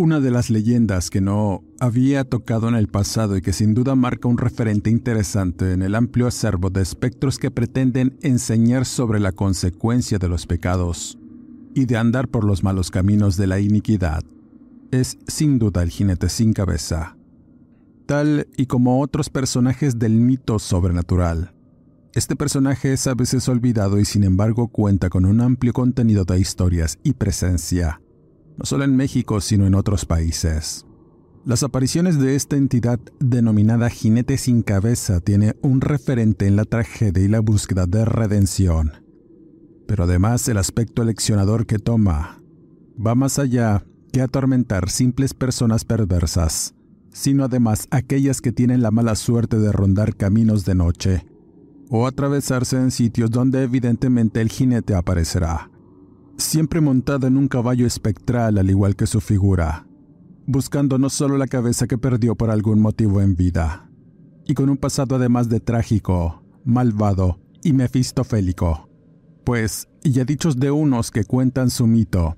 Una de las leyendas que no había tocado en el pasado y que sin duda marca un referente interesante en el amplio acervo de espectros que pretenden enseñar sobre la consecuencia de los pecados y de andar por los malos caminos de la iniquidad, es sin duda el jinete sin cabeza. Tal y como otros personajes del mito sobrenatural, este personaje es a veces olvidado y sin embargo cuenta con un amplio contenido de historias y presencia no solo en México, sino en otros países. Las apariciones de esta entidad denominada jinete sin cabeza tiene un referente en la tragedia y la búsqueda de redención. Pero además el aspecto leccionador que toma va más allá que atormentar simples personas perversas, sino además aquellas que tienen la mala suerte de rondar caminos de noche o atravesarse en sitios donde evidentemente el jinete aparecerá siempre montado en un caballo espectral al igual que su figura, buscando no solo la cabeza que perdió por algún motivo en vida, y con un pasado además de trágico, malvado y mefistofélico. Pues, ya dichos de unos que cuentan su mito,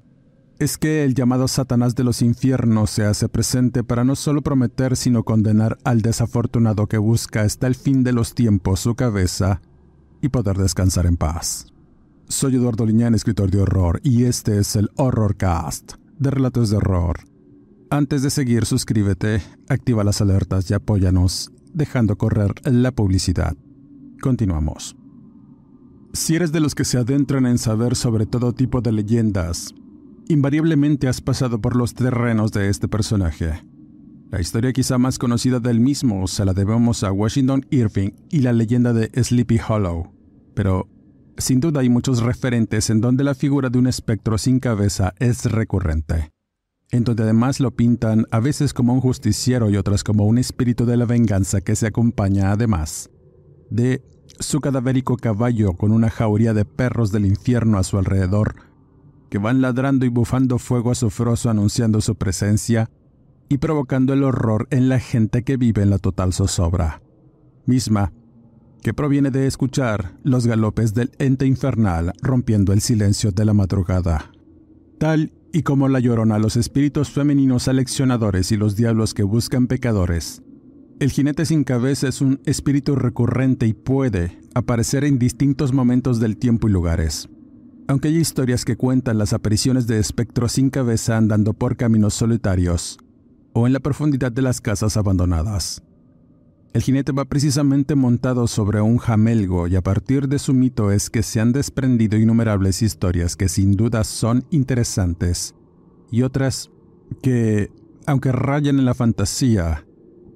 es que el llamado Satanás de los infiernos se hace presente para no solo prometer sino condenar al desafortunado que busca hasta el fin de los tiempos su cabeza y poder descansar en paz. Soy Eduardo Liñán, escritor de horror, y este es el Horrorcast, de relatos de horror. Antes de seguir, suscríbete, activa las alertas y apóyanos, dejando correr la publicidad. Continuamos. Si eres de los que se adentran en saber sobre todo tipo de leyendas, invariablemente has pasado por los terrenos de este personaje. La historia quizá más conocida del mismo se la debemos a Washington Irving y la leyenda de Sleepy Hollow, pero sin duda hay muchos referentes en donde la figura de un espectro sin cabeza es recurrente, en donde además lo pintan a veces como un justiciero y otras como un espíritu de la venganza que se acompaña además de su cadavérico caballo con una jauría de perros del infierno a su alrededor, que van ladrando y bufando fuego azufroso anunciando su presencia y provocando el horror en la gente que vive en la total zozobra, misma que proviene de escuchar los galopes del ente infernal rompiendo el silencio de la madrugada. Tal y como la llorona los espíritus femeninos aleccionadores y los diablos que buscan pecadores, el jinete sin cabeza es un espíritu recurrente y puede aparecer en distintos momentos del tiempo y lugares. Aunque hay historias que cuentan las apariciones de espectros sin cabeza andando por caminos solitarios o en la profundidad de las casas abandonadas. El jinete va precisamente montado sobre un jamelgo y a partir de su mito es que se han desprendido innumerables historias que sin duda son interesantes y otras que, aunque rayan en la fantasía,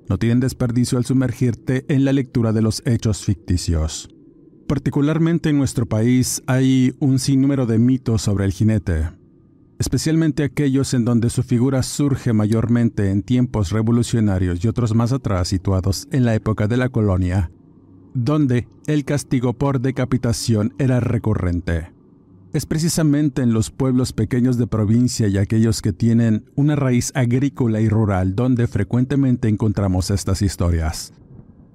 no tienen desperdicio al sumergirte en la lectura de los hechos ficticios. Particularmente en nuestro país hay un sinnúmero de mitos sobre el jinete, especialmente aquellos en donde su figura surge mayormente en tiempos revolucionarios y otros más atrás situados en la época de la colonia, donde el castigo por decapitación era recurrente. Es precisamente en los pueblos pequeños de provincia y aquellos que tienen una raíz agrícola y rural donde frecuentemente encontramos estas historias.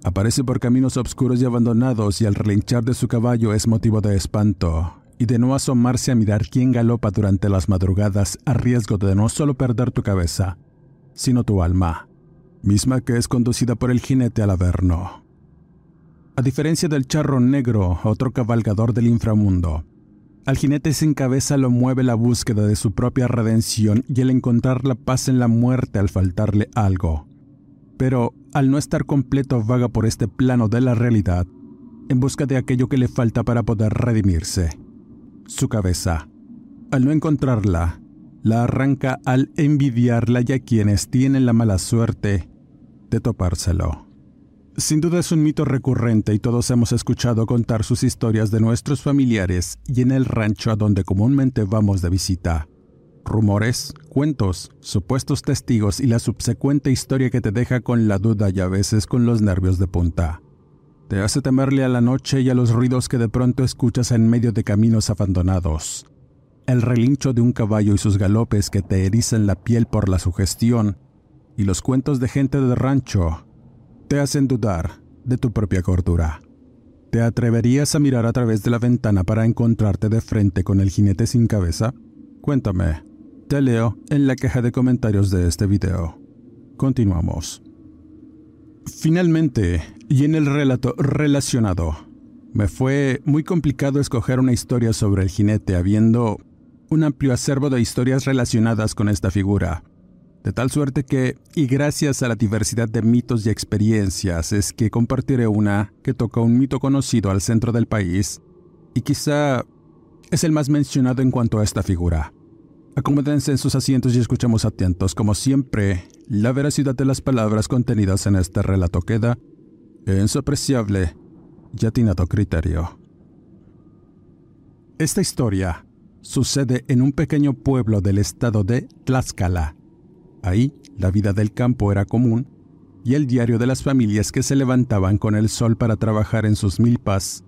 Aparece por caminos oscuros y abandonados y al relinchar de su caballo es motivo de espanto, y de no asomarse a mirar quién galopa durante las madrugadas a riesgo de no solo perder tu cabeza, sino tu alma, misma que es conducida por el jinete al averno. A diferencia del charro negro, otro cabalgador del inframundo, Al jinete sin cabeza lo mueve la búsqueda de su propia redención y el encontrar la paz en la muerte al faltarle algo. Pero al no estar completo vaga por este plano de la realidad, en busca de aquello que le falta para poder redimirse. Su cabeza. Al no encontrarla, la arranca al envidiarla y a quienes tienen la mala suerte de topárselo. Sin duda es un mito recurrente y todos hemos escuchado contar sus historias de nuestros familiares y en el rancho a donde comúnmente vamos de visita. Rumores, cuentos, supuestos testigos y la subsecuente historia que te deja con la duda y a veces con los nervios de punta. Te hace temerle a la noche y a los ruidos que de pronto escuchas en medio de caminos abandonados. El relincho de un caballo y sus galopes que te erizan la piel por la sugestión, y los cuentos de gente de rancho te hacen dudar de tu propia cordura. ¿Te atreverías a mirar a través de la ventana para encontrarte de frente con el jinete sin cabeza? Cuéntame. Te leo en la caja de comentarios de este video. Continuamos. Finalmente, y en el relato relacionado, me fue muy complicado escoger una historia sobre el jinete habiendo un amplio acervo de historias relacionadas con esta figura, de tal suerte que, y gracias a la diversidad de mitos y experiencias, es que compartiré una que toca un mito conocido al centro del país y quizá es el más mencionado en cuanto a esta figura. Acomódense en sus asientos y escuchemos atentos. Como siempre, la veracidad de las palabras contenidas en este relato queda en su apreciable y atinado criterio. Esta historia sucede en un pequeño pueblo del estado de Tlaxcala, Ahí la vida del campo era común y el diario de las familias que se levantaban con el sol para trabajar en sus milpas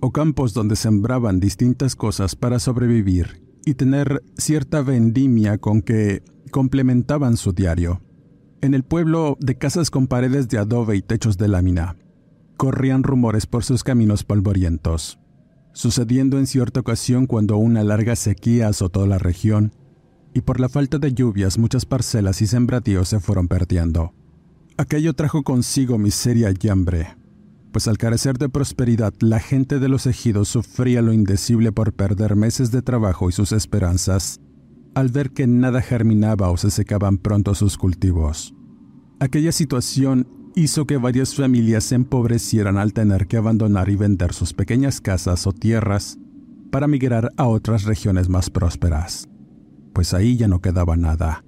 o campos donde sembraban distintas cosas para sobrevivir y tener cierta vendimia con que complementaban su diario. En el pueblo de casas con paredes de adobe y techos de lámina, corrían rumores por sus caminos polvorientos, sucediendo en cierta ocasión cuando una larga sequía azotó la región y por la falta de lluvias muchas parcelas y sembradíos se fueron perdiendo. Aquello trajo consigo miseria y hambre, pues al carecer de prosperidad la gente de los ejidos sufría lo indecible por perder meses de trabajo y sus esperanzas, al ver que nada germinaba o se secaban pronto sus cultivos. Aquella situación hizo que varias familias se empobrecieran al tener que abandonar y vender sus pequeñas casas o tierras para migrar a otras regiones más prósperas pues ahí ya no quedaba nada.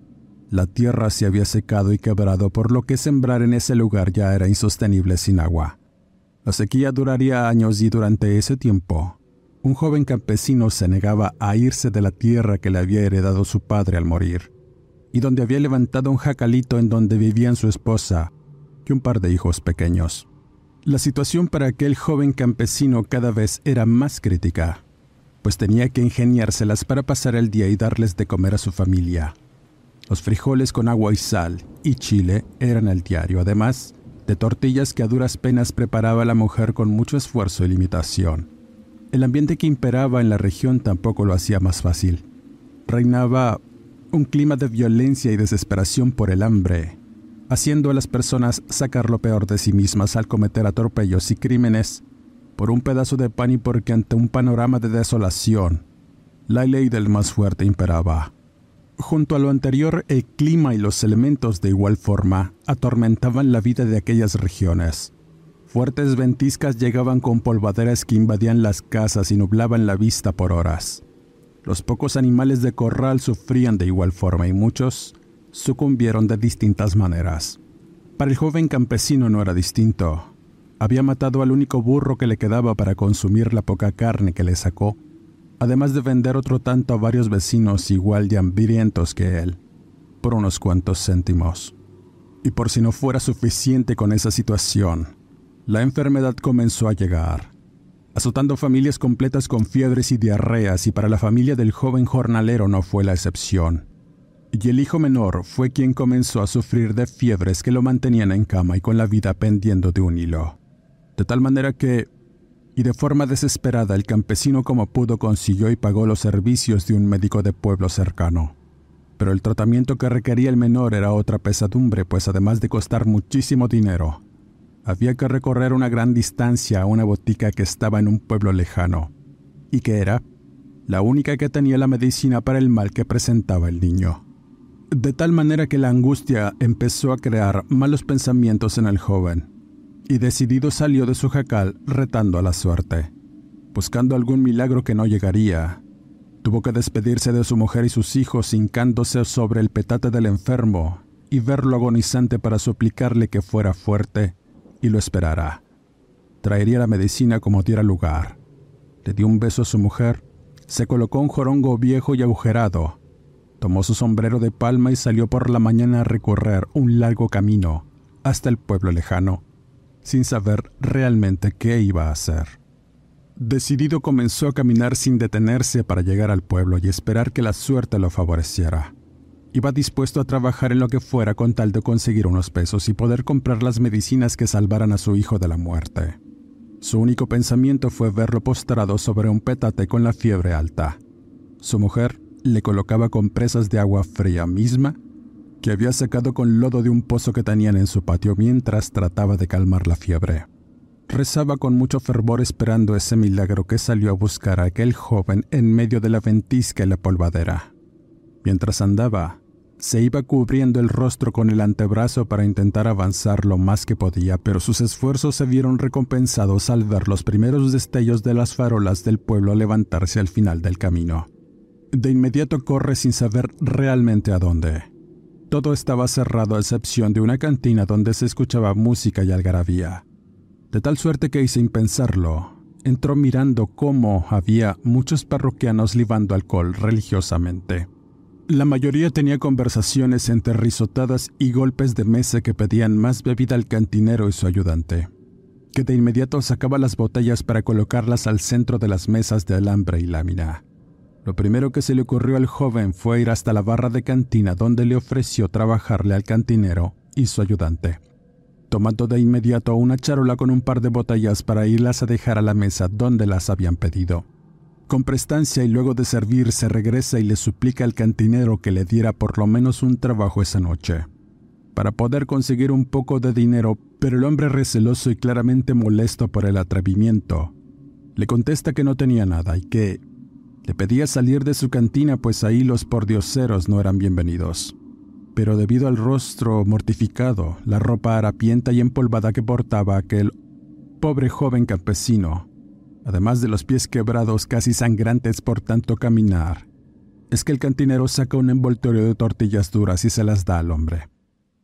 La tierra se había secado y quebrado, por lo que sembrar en ese lugar ya era insostenible sin agua. La sequía duraría años y durante ese tiempo, un joven campesino se negaba a irse de la tierra que le había heredado su padre al morir, y donde había levantado un jacalito en donde vivían su esposa y un par de hijos pequeños. La situación para aquel joven campesino cada vez era más crítica pues tenía que ingeniárselas para pasar el día y darles de comer a su familia. Los frijoles con agua y sal y chile eran el diario, además de tortillas que a duras penas preparaba la mujer con mucho esfuerzo y limitación. El ambiente que imperaba en la región tampoco lo hacía más fácil. Reinaba un clima de violencia y desesperación por el hambre, haciendo a las personas sacar lo peor de sí mismas al cometer atropellos y crímenes por un pedazo de pan y porque ante un panorama de desolación, la ley del más fuerte imperaba. Junto a lo anterior, el clima y los elementos de igual forma atormentaban la vida de aquellas regiones. Fuertes ventiscas llegaban con polvaderas que invadían las casas y nublaban la vista por horas. Los pocos animales de corral sufrían de igual forma y muchos sucumbieron de distintas maneras. Para el joven campesino no era distinto. Había matado al único burro que le quedaba para consumir la poca carne que le sacó, además de vender otro tanto a varios vecinos igual de hambrientos que él, por unos cuantos céntimos. Y por si no fuera suficiente con esa situación, la enfermedad comenzó a llegar, azotando familias completas con fiebres y diarreas y para la familia del joven jornalero no fue la excepción. Y el hijo menor fue quien comenzó a sufrir de fiebres que lo mantenían en cama y con la vida pendiendo de un hilo de tal manera que, y de forma desesperada, el campesino como pudo consiguió y pagó los servicios de un médico de pueblo cercano. Pero el tratamiento que requería el menor era otra pesadumbre, pues además de costar muchísimo dinero, había que recorrer una gran distancia a una botica que estaba en un pueblo lejano, y que era la única que tenía la medicina para el mal que presentaba el niño. De tal manera que la angustia empezó a crear malos pensamientos en el joven, y decidido salió de su jacal retando a la suerte, buscando algún milagro que no llegaría. Tuvo que despedirse de su mujer y sus hijos hincándose sobre el petate del enfermo y verlo agonizante para suplicarle que fuera fuerte y lo esperara. Traería la medicina como diera lugar. Le dio un beso a su mujer, se colocó un jorongo viejo y agujerado, tomó su sombrero de palma y salió por la mañana a recorrer un largo camino hasta el pueblo lejano, sin saber realmente qué iba a hacer. Decidido comenzó a caminar sin detenerse para llegar al pueblo y esperar que la suerte lo favoreciera. Iba dispuesto a trabajar en lo que fuera con tal de conseguir unos pesos y poder comprar las medicinas que salvaran a su hijo de la muerte. Su único pensamiento fue verlo postrado sobre un petate con la fiebre alta. Su mujer le colocaba compresas de agua fría misma que había sacado con lodo de un pozo que tenían en su patio mientras trataba de calmar la fiebre. Rezaba con mucho fervor esperando ese milagro que salió a buscar a aquel joven en medio de la ventisca y la polvadera. Mientras andaba, se iba cubriendo el rostro con el antebrazo para intentar avanzar lo más que podía, pero sus esfuerzos se vieron recompensados al ver los primeros destellos de las farolas del pueblo levantarse al final del camino. De inmediato corre sin saber realmente a dónde. Todo estaba cerrado a excepción de una cantina donde se escuchaba música y algarabía. De tal suerte que, sin pensarlo, entró mirando cómo había muchos parroquianos libando alcohol religiosamente. La mayoría tenía conversaciones entre risotadas y golpes de mesa que pedían más bebida al cantinero y su ayudante, que de inmediato sacaba las botellas para colocarlas al centro de las mesas de alambre y lámina. Lo primero que se le ocurrió al joven fue ir hasta la barra de cantina donde le ofreció trabajarle al cantinero y su ayudante, tomando de inmediato una charola con un par de botellas para irlas a dejar a la mesa donde las habían pedido. Con prestancia y luego de servir se regresa y le suplica al cantinero que le diera por lo menos un trabajo esa noche, para poder conseguir un poco de dinero, pero el hombre receloso y claramente molesto por el atrevimiento, le contesta que no tenía nada y que le pedía salir de su cantina pues ahí los pordioseros no eran bienvenidos. Pero debido al rostro mortificado, la ropa harapienta y empolvada que portaba aquel pobre joven campesino, además de los pies quebrados casi sangrantes por tanto caminar, es que el cantinero saca un envoltorio de tortillas duras y se las da al hombre.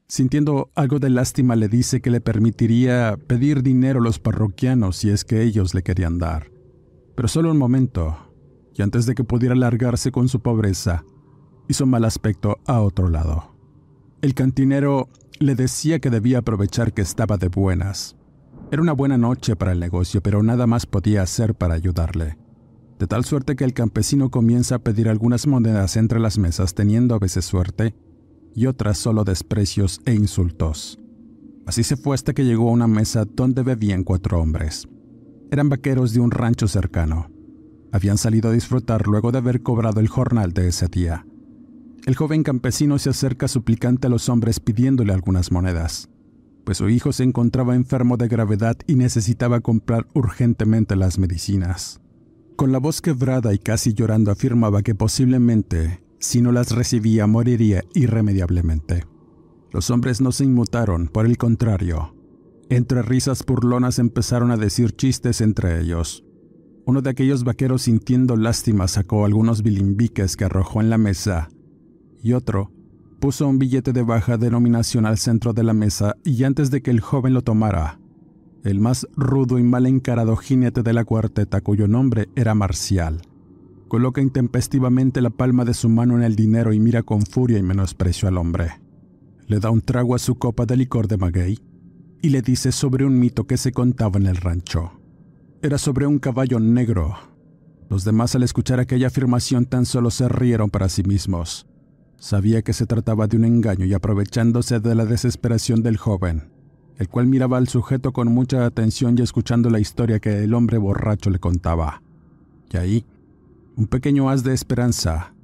Sintiendo algo de lástima le dice que le permitiría pedir dinero a los parroquianos si es que ellos le querían dar. Pero solo un momento, y antes de que pudiera largarse con su pobreza, hizo mal aspecto a otro lado. El cantinero le decía que debía aprovechar que estaba de buenas, era una buena noche para el negocio, pero nada más podía hacer para ayudarle. De tal suerte que el campesino comienza a pedir algunas monedas entre las mesas, teniendo a veces suerte y otras solo desprecios e insultos. Así se fue hasta que llegó a una mesa donde bebían cuatro hombres. Eran vaqueros de un rancho cercano. Habían salido a disfrutar luego de haber cobrado el jornal de ese día. El joven campesino se acerca suplicante a los hombres pidiéndole algunas monedas pues su hijo se encontraba enfermo de gravedad y necesitaba comprar urgentemente las medicinas. Con la voz quebrada y casi llorando afirmaba que posiblemente, si no las recibía, moriría irremediablemente. Los hombres no se inmutaron, por el contrario. Entre risas burlonas empezaron a decir chistes entre ellos. Uno de aquellos vaqueros sintiendo lástima sacó algunos bilimbiques que arrojó en la mesa, y otro, puso un billete de baja denominación al centro de la mesa y antes de que el joven lo tomara, el más rudo y mal encarado jinete de la cuarteta, cuyo nombre era Marcial, coloca intempestivamente la palma de su mano en el dinero y mira con furia y menosprecio al hombre. Le da un trago a su copa de licor de maguey y le dice sobre un mito que se contaba en el rancho. Era sobre un caballo negro. Los demás al escuchar aquella afirmación tan solo se rieron para sí mismos. Sabía que se trataba de un engaño y aprovechándose de la desesperación del joven, el cual miraba al sujeto con mucha atención y escuchando la historia que el hombre borracho le contaba. Y ahí, un pequeño haz de esperanza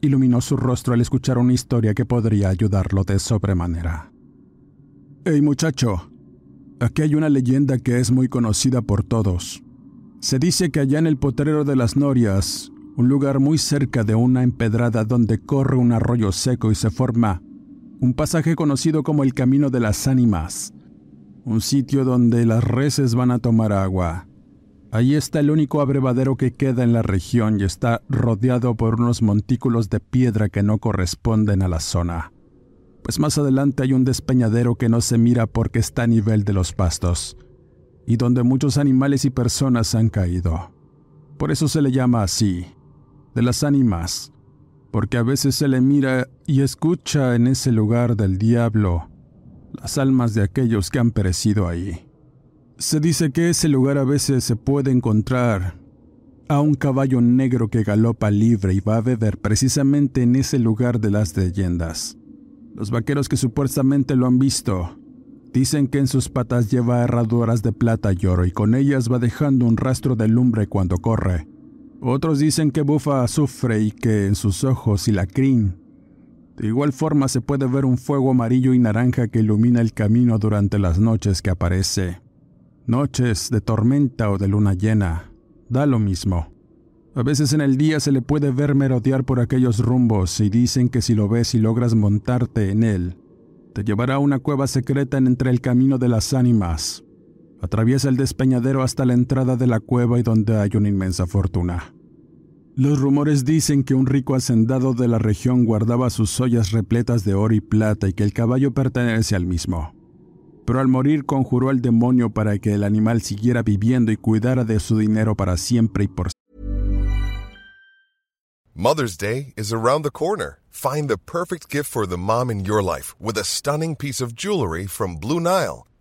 iluminó su rostro al escuchar una historia que podría ayudarlo de sobremanera. Hey muchacho, aquí hay una leyenda que es muy conocida por todos. Se dice que allá en el potrero de las Norias, un lugar muy cerca de una empedrada donde corre un arroyo seco y se forma un pasaje conocido como el Camino de las Ánimas, un sitio donde las reses van a tomar agua. Allí está el único abrevadero que queda en la región y está rodeado por unos montículos de piedra que no corresponden a la zona. Pues más adelante hay un despeñadero que no se mira porque está a nivel de los pastos, y donde muchos animales y personas han caído. Por eso se le llama así, de las ánimas, porque a veces se le mira y escucha en ese lugar del diablo las almas de aquellos que han perecido ahí. Se dice que ese lugar a veces se puede encontrar a un caballo negro que galopa libre y va a beber precisamente en ese lugar de las leyendas. Los vaqueros que supuestamente lo han visto dicen que en sus patas lleva herraduras de plata y oro y con ellas va dejando un rastro de lumbre cuando corre. Otros dicen que bufa azufre y que en sus ojos y la crin de igual forma se puede ver un fuego amarillo y naranja que ilumina el camino durante las noches que aparece. Noches de tormenta o de luna llena, da lo mismo. A veces en el día se le puede ver merodear por aquellos rumbos y dicen que si lo ves y logras montarte en él, te llevará a una cueva secreta en entre el camino de las ánimas. Atraviesa el despeñadero hasta la entrada de la cueva y donde hay una inmensa fortuna. Los rumores dicen que un rico hacendado de la región guardaba sus ollas repletas de oro y plata y que el caballo pertenece al mismo. Pero al morir conjuró al demonio para que el animal siguiera viviendo y cuidara de su dinero para siempre y por Mother's Day is around the corner. Find the perfect gift for the mom in your life with a stunning piece of jewelry from Blue Nile.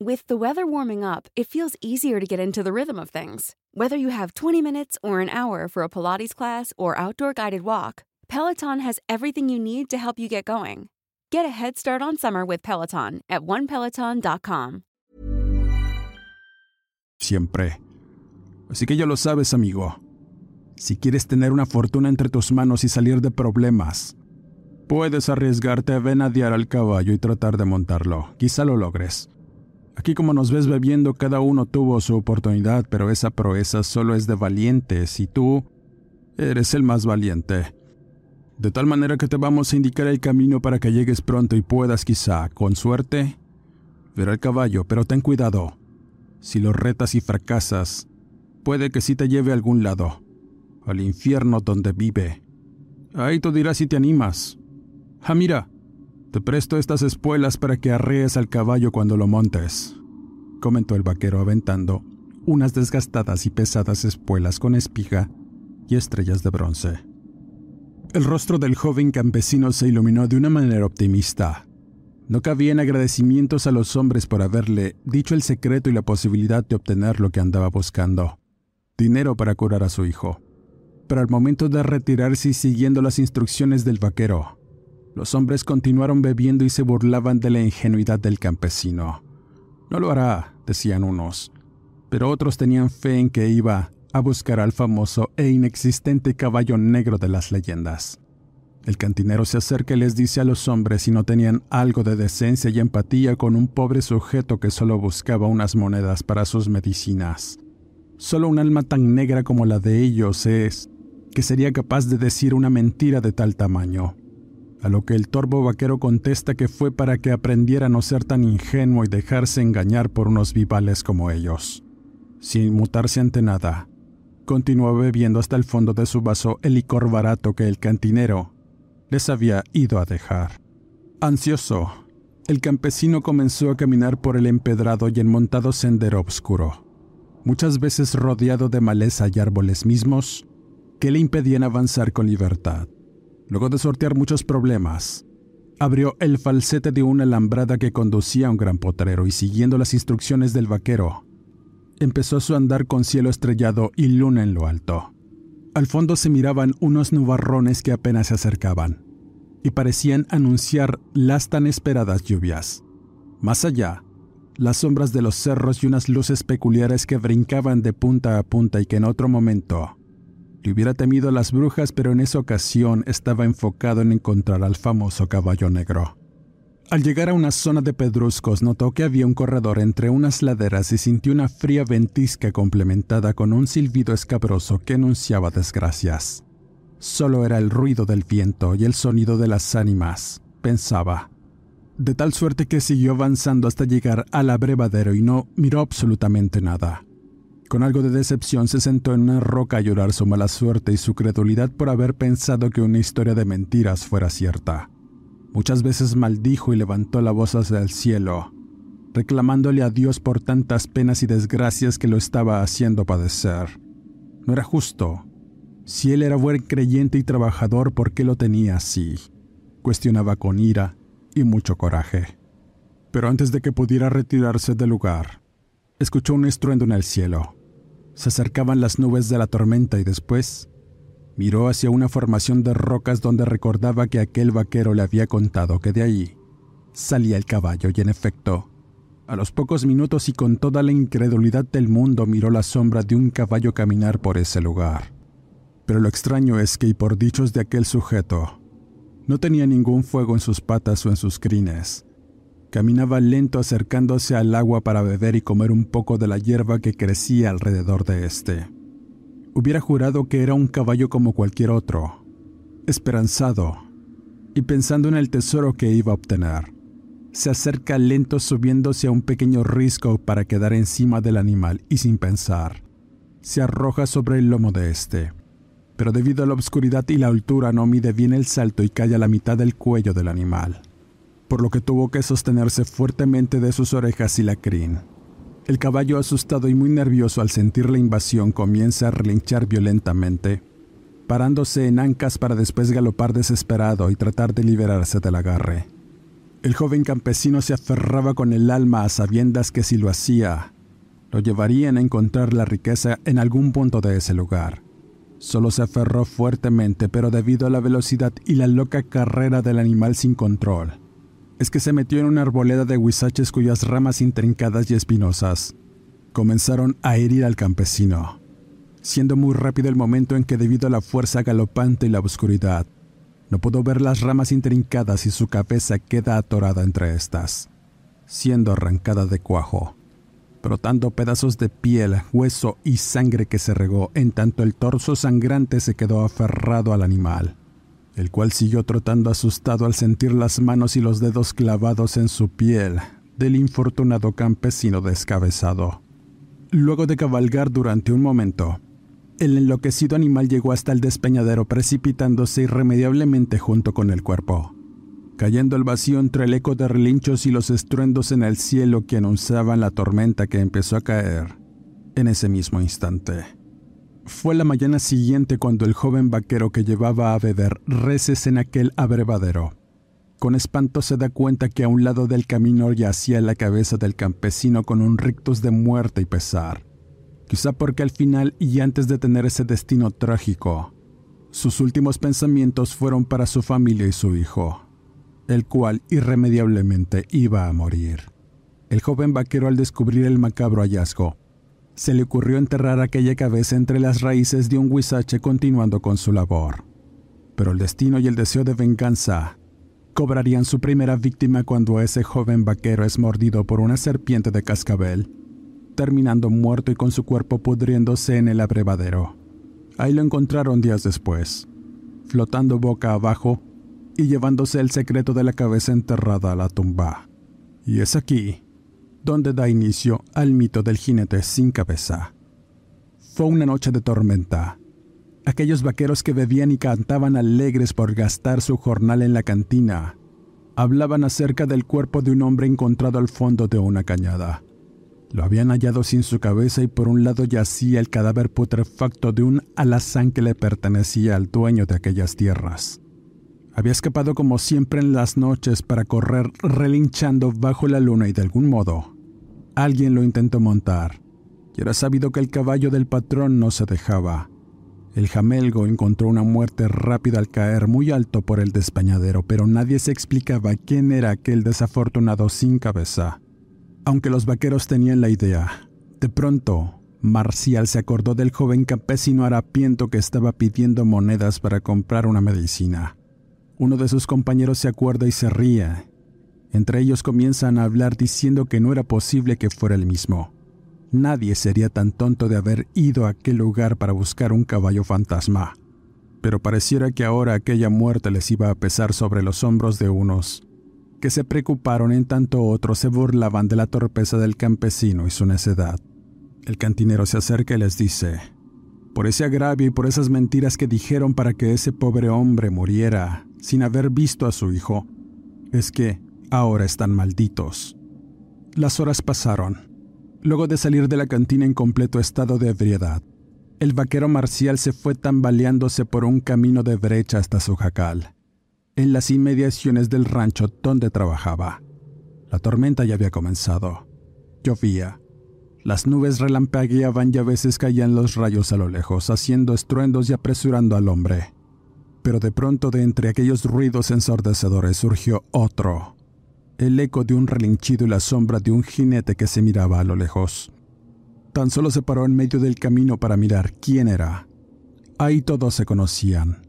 With the weather warming up, it feels easier to get into the rhythm of things. Whether you have 20 minutes or an hour for a Pilates class or outdoor guided walk, Peloton has everything you need to help you get going. Get a head start on summer with Peloton at onepeloton.com. Siempre. Así que ya lo sabes, amigo. Si quieres tener una fortuna entre tus manos y salir de problemas, puedes arriesgarte a venadear al caballo y tratar de montarlo. Quizá lo logres. Aquí como nos ves bebiendo, cada uno tuvo su oportunidad, pero esa proeza solo es de valientes y tú eres el más valiente. De tal manera que te vamos a indicar el camino para que llegues pronto y puedas quizá, con suerte, ver al caballo, pero ten cuidado. Si lo retas y fracasas, puede que sí te lleve a algún lado, al infierno donde vive. Ahí tú dirás si te animas. Ah, mira, te presto estas espuelas para que arrees al caballo cuando lo montes, comentó el vaquero aventando unas desgastadas y pesadas espuelas con espiga y estrellas de bronce. El rostro del joven campesino se iluminó de una manera optimista. No cabían agradecimientos a los hombres por haberle dicho el secreto y la posibilidad de obtener lo que andaba buscando. Dinero para curar a su hijo. Pero al momento de retirarse y siguiendo las instrucciones del vaquero, los hombres continuaron bebiendo y se burlaban de la ingenuidad del campesino. No lo hará, decían unos, pero otros tenían fe en que iba a buscar al famoso e inexistente caballo negro de las leyendas. El cantinero se acerca y les dice a los hombres si no tenían algo de decencia y empatía con un pobre sujeto que solo buscaba unas monedas para sus medicinas. Solo un alma tan negra como la de ellos es que sería capaz de decir una mentira de tal tamaño. A lo que el torbo vaquero contesta que fue para que aprendiera a no ser tan ingenuo y dejarse engañar por unos vivales como ellos. Sin mutarse ante nada, Continuó bebiendo hasta el fondo de su vaso el licor barato que el cantinero les había ido a dejar. Ansioso, el campesino comenzó a caminar por el empedrado y enmontado sendero oscuro, muchas veces rodeado de maleza y árboles mismos que le impedían avanzar con libertad. Luego de sortear muchos problemas, abrió el falsete de una alambrada que conducía a un gran potrero y siguiendo las instrucciones del vaquero, empezó su andar con cielo estrellado y luna en lo alto. Al fondo se miraban unos nubarrones que apenas se acercaban. y parecían anunciar las tan esperadas lluvias. Más allá, las sombras de los cerros y unas luces peculiares que brincaban de punta a punta y que en otro momento le hubiera temido a las brujas, pero en esa ocasión estaba enfocado en encontrar al famoso caballo negro. Al llegar a una zona de pedruscos, notó que había un corredor entre unas laderas y sintió una fría ventisca complementada con un silbido escabroso que anunciaba desgracias. Solo era el ruido del viento y el sonido de las ánimas, pensaba de tal suerte que siguió avanzando hasta llegar al abrevadero y no miró absolutamente nada. Con algo de decepción se sentó en una roca a llorar su mala suerte y su credulidad por haber pensado que una historia de mentiras fuera cierta. Muchas veces maldijo y levantó la voz hacia el cielo, reclamándole a Dios por tantas penas y desgracias que lo estaba haciendo padecer. No era justo. Si él era buen creyente y trabajador, ¿por qué lo tenía así? Cuestionaba con ira y mucho coraje. Pero antes de que pudiera retirarse del lugar, escuchó un estruendo en el cielo. Se acercaban las nubes de la tormenta y después miró hacia una formación de rocas donde recordaba que aquel vaquero le había contado que de ahí salía el caballo y en efecto, a los pocos minutos y con toda la incredulidad del mundo miró la sombra de un caballo caminar por ese lugar. Pero lo extraño es que, y por dichos de aquel sujeto, no tenía ningún fuego en sus patas o en sus crines. Caminaba lento acercándose al agua para beber y comer un poco de la hierba que crecía alrededor de éste. Hubiera jurado que era un caballo como cualquier otro, esperanzado y pensando en el tesoro que iba a obtener. Se acerca lento subiéndose a un pequeño risco para quedar encima del animal y sin pensar, se arroja sobre el lomo de este pero debido a la oscuridad y la altura no mide bien el salto y cae a la mitad del cuello del animal, por lo que tuvo que sostenerse fuertemente de sus orejas y la crin. El caballo, asustado y muy nervioso al sentir la invasión, comienza a relinchar violentamente, parándose en ancas para después galopar desesperado y tratar de liberarse del agarre. El joven campesino se aferraba con el alma a sabiendas que si lo hacía, lo llevarían a encontrar la riqueza en algún punto de ese lugar Solo se aferró fuertemente, pero debido a la velocidad y la loca carrera del animal sin control, es que se metió en una arboleda de huizaches cuyas ramas intrincadas y espinosas comenzaron a herir al campesino, siendo muy rápido el momento en que debido a la fuerza galopante y la oscuridad, no pudo ver las ramas intrincadas y su cabeza queda atorada entre estas, siendo arrancada de cuajo brotando pedazos de piel, hueso y sangre que se regó, en tanto el torso sangrante se quedó aferrado al animal, el cual siguió trotando asustado al sentir las manos y los dedos clavados en su piel del infortunado campesino descabezado. Luego de cabalgar durante un momento, el enloquecido animal llegó hasta el despeñadero precipitándose irremediablemente junto con el cuerpo cayendo al vacío entre el eco de relinchos y los estruendos en el cielo que anunciaban la tormenta que empezó a caer en ese mismo instante. Fue la mañana siguiente cuando el joven vaquero que llevaba a beber reces en aquel abrevadero. Con espanto se da cuenta que a un lado del camino yacía la cabeza del campesino con un rictus de muerte y pesar. Quizá porque al final y antes de tener ese destino trágico, sus últimos pensamientos fueron para su familia y su hijo el cual irremediablemente iba a morir. El joven vaquero al descubrir el macabro hallazgo, se le ocurrió enterrar aquella cabeza entre las raíces de un huizache continuando con su labor. Pero el destino y el deseo de venganza cobrarían su primera víctima cuando ese joven vaquero es mordido por una serpiente de cascabel, terminando muerto y con su cuerpo pudriéndose en el abrevadero. Ahí lo encontraron días después, flotando boca abajo y llevándose el secreto de la cabeza enterrada a la tumba. Y es aquí donde da inicio al mito del jinete sin cabeza. Fue una noche de tormenta. Aquellos vaqueros que bebían y cantaban alegres por gastar su jornal en la cantina, hablaban acerca del cuerpo de un hombre encontrado al fondo de una cañada. Lo habían hallado sin su cabeza y por un lado yacía el cadáver putrefacto de un alazán que le pertenecía al dueño de aquellas tierras. Había escapado como siempre en las noches para correr relinchando bajo la luna y de algún modo alguien lo intentó montar y era sabido que el caballo del patrón no se dejaba. El jamelgo encontró una muerte rápida al caer muy alto por el despeñadero, pero nadie se explicaba quién era aquel desafortunado sin cabeza. Aunque los vaqueros tenían la idea, de pronto, Marcial se acordó del joven campesino harapiento que estaba pidiendo monedas para comprar una medicina. Uno de sus compañeros se acuerda y se ríe. Entre ellos comienzan a hablar diciendo que no era posible que fuera el mismo. Nadie sería tan tonto de haber ido a aquel lugar para buscar un caballo fantasma. Pero pareciera que ahora aquella muerte les iba a pesar sobre los hombros de unos, que se preocuparon en tanto otros se burlaban de la torpeza del campesino y su necedad. El cantinero se acerca y les dice, por ese agravio y por esas mentiras que dijeron para que ese pobre hombre muriera sin haber visto a su hijo, es que ahora están malditos. Las horas pasaron. Luego de salir de la cantina en completo estado de ebriedad, el vaquero marcial se fue tambaleándose por un camino de brecha hasta su jacal, en las inmediaciones del rancho donde trabajaba. La tormenta ya había comenzado. Llovía. Las nubes relampagueaban y a veces caían los rayos a lo lejos, haciendo estruendos y apresurando al hombre. Pero de pronto de entre aquellos ruidos ensordecedores surgió otro, el eco de un relinchido y la sombra de un jinete que se miraba a lo lejos. Tan solo se paró en medio del camino para mirar quién era. Ahí todos se conocían.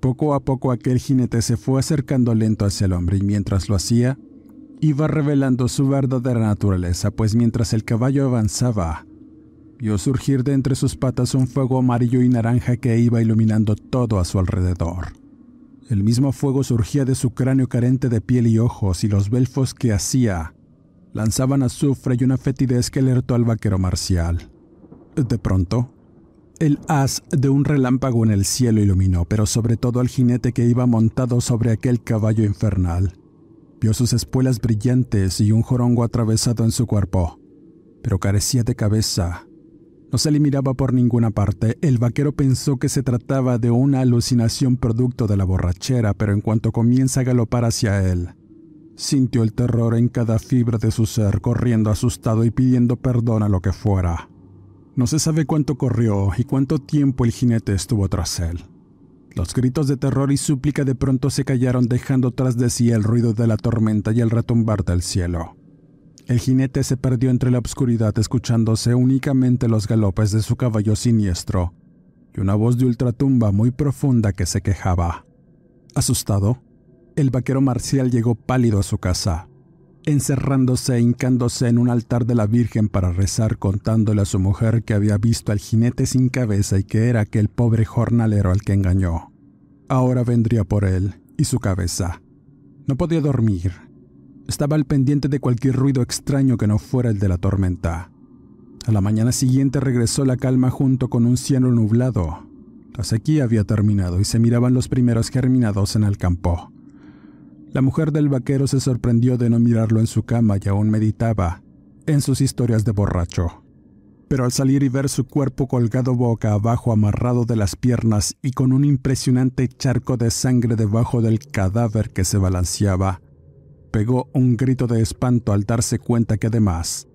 Poco a poco aquel jinete se fue acercando lento hacia el hombre y mientras lo hacía, iba revelando su verdadera naturaleza, pues mientras el caballo avanzaba, vio surgir de entre sus patas un fuego amarillo y naranja que iba iluminando todo a su alrededor. El mismo fuego surgía de su cráneo carente de piel y ojos y los belfos que hacía lanzaban azufre y una fetidez que alertó al vaquero marcial. De pronto, el haz de un relámpago en el cielo iluminó, pero sobre todo al jinete que iba montado sobre aquel caballo infernal. Vio sus espuelas brillantes y un jorongo atravesado en su cuerpo, pero carecía de cabeza, no se le miraba por ninguna parte. El vaquero pensó que se trataba de una alucinación producto de la borrachera, pero en cuanto comienza a galopar hacia él, sintió el terror en cada fibra de su ser, corriendo asustado y pidiendo perdón a lo que fuera. No se sabe cuánto corrió y cuánto tiempo el jinete estuvo tras él. Los gritos de terror y súplica de pronto se callaron dejando tras de sí el ruido de la tormenta y el retumbar del cielo. El jinete se perdió entre la oscuridad escuchándose únicamente los galopes de su caballo siniestro y una voz de ultratumba muy profunda que se quejaba. Asustado, el vaquero marcial llegó pálido a su casa, encerrándose e hincándose en un altar de la Virgen para rezar contándole a su mujer que había visto al jinete sin cabeza y que era aquel pobre jornalero al que engañó. Ahora vendría por él y su cabeza. No podía dormir, estaba al pendiente de cualquier ruido extraño que no fuera el de la tormenta. A la mañana siguiente regresó la calma junto con un cielo nublado. La sequía había terminado y se miraban los primeros germinados en el campo. La mujer del vaquero se sorprendió de no mirarlo en su cama y aún meditaba en sus historias de borracho. Pero al salir y ver su cuerpo colgado boca abajo amarrado de las piernas y con un impresionante charco de sangre debajo del cadáver que se balanceaba, pegó un grito de espanto al darse cuenta que además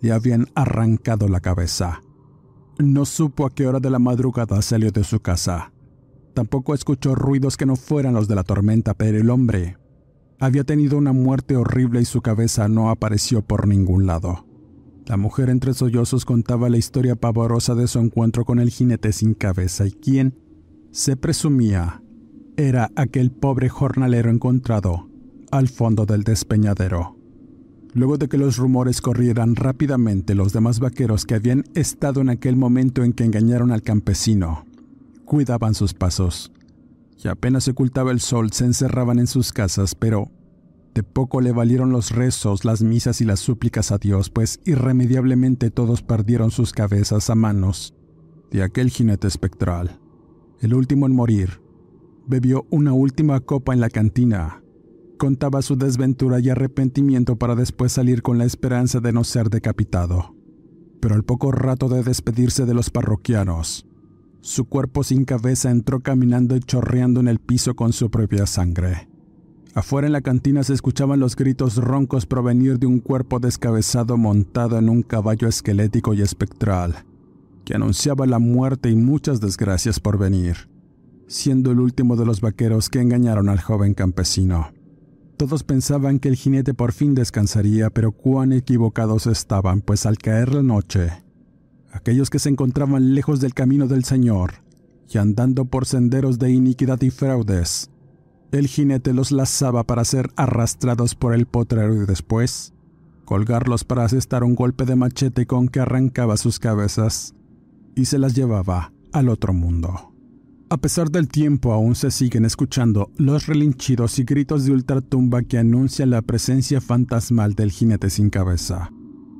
le habían arrancado la cabeza. No supo a qué hora de la madrugada salió de su casa. Tampoco escuchó ruidos que no fueran los de la tormenta, pero el hombre había tenido una muerte horrible y su cabeza no apareció por ningún lado. La mujer entre sollozos contaba la historia pavorosa de su encuentro con el jinete sin cabeza y quien, se presumía, era aquel pobre jornalero encontrado al fondo del despeñadero. Luego de que los rumores corrieran rápidamente, los demás vaqueros que habían estado en aquel momento en que engañaron al campesino cuidaban sus pasos. Y apenas se ocultaba el sol, se encerraban en sus casas, pero de poco le valieron los rezos, las misas y las súplicas a Dios, pues irremediablemente todos perdieron sus cabezas a manos de aquel jinete espectral. El último en morir bebió una última copa en la cantina contaba su desventura y arrepentimiento para después salir con la esperanza de no ser decapitado. Pero al poco rato de despedirse de los parroquianos, su cuerpo sin cabeza entró caminando y chorreando en el piso con su propia sangre. Afuera en la cantina se escuchaban los gritos roncos provenir de un cuerpo descabezado montado en un caballo esquelético y espectral, que anunciaba la muerte y muchas desgracias por venir, siendo el último de los vaqueros que engañaron al joven campesino. Todos pensaban que el jinete por fin descansaría, pero cuán equivocados estaban, pues al caer la noche, aquellos que se encontraban lejos del camino del Señor y andando por senderos de iniquidad y fraudes, el jinete los lazaba para ser arrastrados por el potrero y después colgarlos para asestar un golpe de machete con que arrancaba sus cabezas y se las llevaba al otro mundo. A pesar del tiempo aún se siguen escuchando los relinchidos y gritos de ultratumba que anuncian la presencia fantasmal del jinete sin cabeza,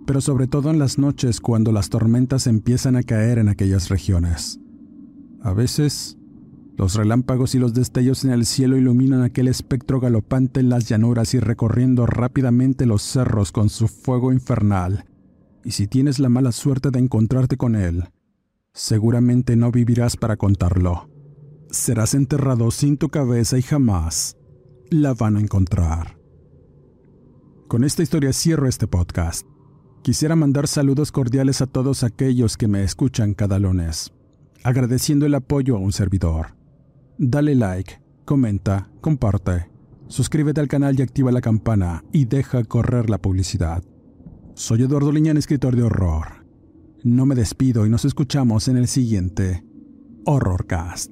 pero sobre todo en las noches cuando las tormentas empiezan a caer en aquellas regiones. A veces, los relámpagos y los destellos en el cielo iluminan aquel espectro galopante en las llanuras y recorriendo rápidamente los cerros con su fuego infernal. Y si tienes la mala suerte de encontrarte con él, seguramente no vivirás para contarlo serás enterrado sin tu cabeza y jamás la van a encontrar. Con esta historia cierro este podcast. Quisiera mandar saludos cordiales a todos aquellos que me escuchan cada lunes, agradeciendo el apoyo a un servidor. Dale like, comenta, comparte, suscríbete al canal y activa la campana y deja correr la publicidad. Soy Eduardo Liñán, escritor de horror. No me despido y nos escuchamos en el siguiente Horrorcast.